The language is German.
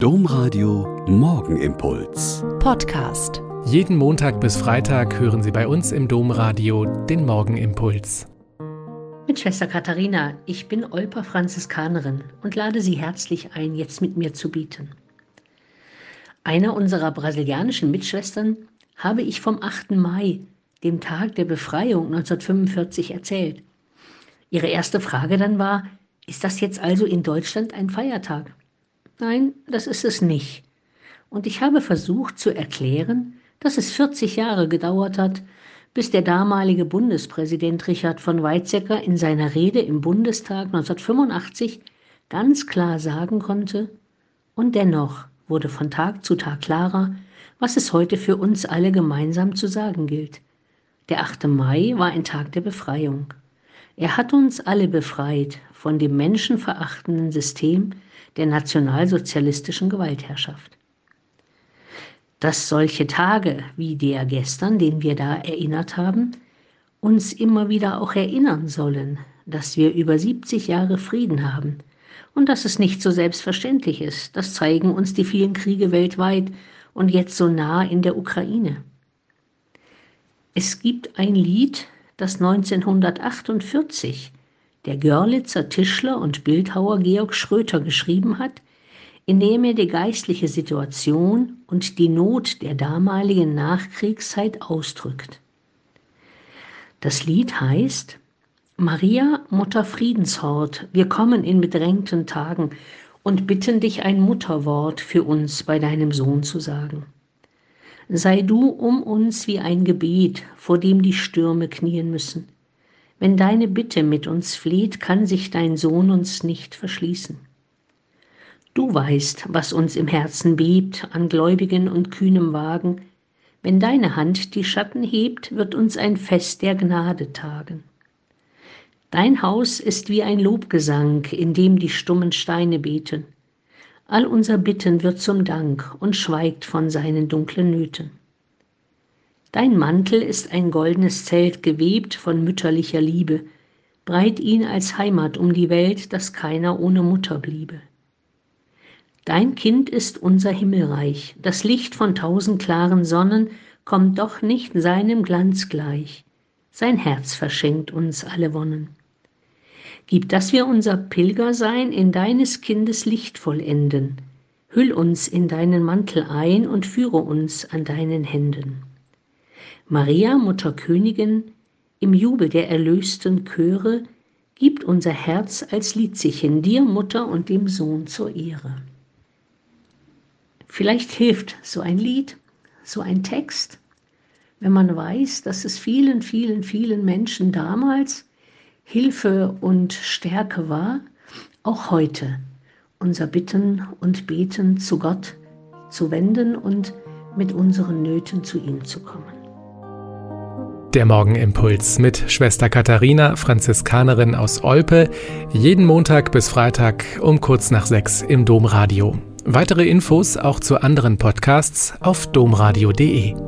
Domradio Morgenimpuls. Podcast. Jeden Montag bis Freitag hören Sie bei uns im Domradio den Morgenimpuls. Mit Schwester Katharina, ich bin Olper Franziskanerin und lade Sie herzlich ein, jetzt mit mir zu bieten. Einer unserer brasilianischen Mitschwestern habe ich vom 8. Mai, dem Tag der Befreiung 1945, erzählt. Ihre erste Frage dann war, ist das jetzt also in Deutschland ein Feiertag? Nein, das ist es nicht. Und ich habe versucht zu erklären, dass es 40 Jahre gedauert hat, bis der damalige Bundespräsident Richard von Weizsäcker in seiner Rede im Bundestag 1985 ganz klar sagen konnte, und dennoch wurde von Tag zu Tag klarer, was es heute für uns alle gemeinsam zu sagen gilt. Der 8. Mai war ein Tag der Befreiung. Er hat uns alle befreit von dem menschenverachtenden System der nationalsozialistischen Gewaltherrschaft. Dass solche Tage wie der gestern, den wir da erinnert haben, uns immer wieder auch erinnern sollen, dass wir über 70 Jahre Frieden haben und dass es nicht so selbstverständlich ist. Das zeigen uns die vielen Kriege weltweit und jetzt so nah in der Ukraine. Es gibt ein Lied, das 1948 der Görlitzer Tischler und Bildhauer Georg Schröter geschrieben hat, indem er die geistliche Situation und die Not der damaligen Nachkriegszeit ausdrückt. Das Lied heißt Maria, Mutter Friedenshort, wir kommen in bedrängten Tagen und bitten dich ein Mutterwort für uns bei deinem Sohn zu sagen. Sei du um uns wie ein Gebet, vor dem die Stürme knien müssen. Wenn deine Bitte mit uns fleht, kann sich dein Sohn uns nicht verschließen. Du weißt, was uns im Herzen bebt an gläubigen und kühnem Wagen. Wenn deine Hand die Schatten hebt, wird uns ein Fest der Gnade tagen. Dein Haus ist wie ein Lobgesang, in dem die stummen Steine beten. All unser Bitten wird zum Dank und schweigt von seinen dunklen Nöten. Dein Mantel ist ein goldenes Zelt gewebt von mütterlicher Liebe, breit ihn als Heimat um die Welt, dass keiner ohne Mutter bliebe. Dein Kind ist unser Himmelreich, das Licht von tausend klaren Sonnen kommt doch nicht seinem Glanz gleich, sein Herz verschenkt uns alle Wonnen. Gib, dass wir unser Pilgersein in deines Kindes Licht vollenden. Hüll uns in deinen Mantel ein und führe uns an deinen Händen. Maria, Mutter Königin, im Jubel der erlösten Chöre, gibt unser Herz als Liedsichen dir, Mutter und dem Sohn zur Ehre. Vielleicht hilft so ein Lied, so ein Text, wenn man weiß, dass es vielen, vielen, vielen Menschen damals Hilfe und Stärke war, auch heute unser Bitten und Beten zu Gott zu wenden und mit unseren Nöten zu ihm zu kommen. Der Morgenimpuls mit Schwester Katharina, Franziskanerin aus Olpe, jeden Montag bis Freitag um kurz nach sechs im Domradio. Weitere Infos auch zu anderen Podcasts auf domradio.de.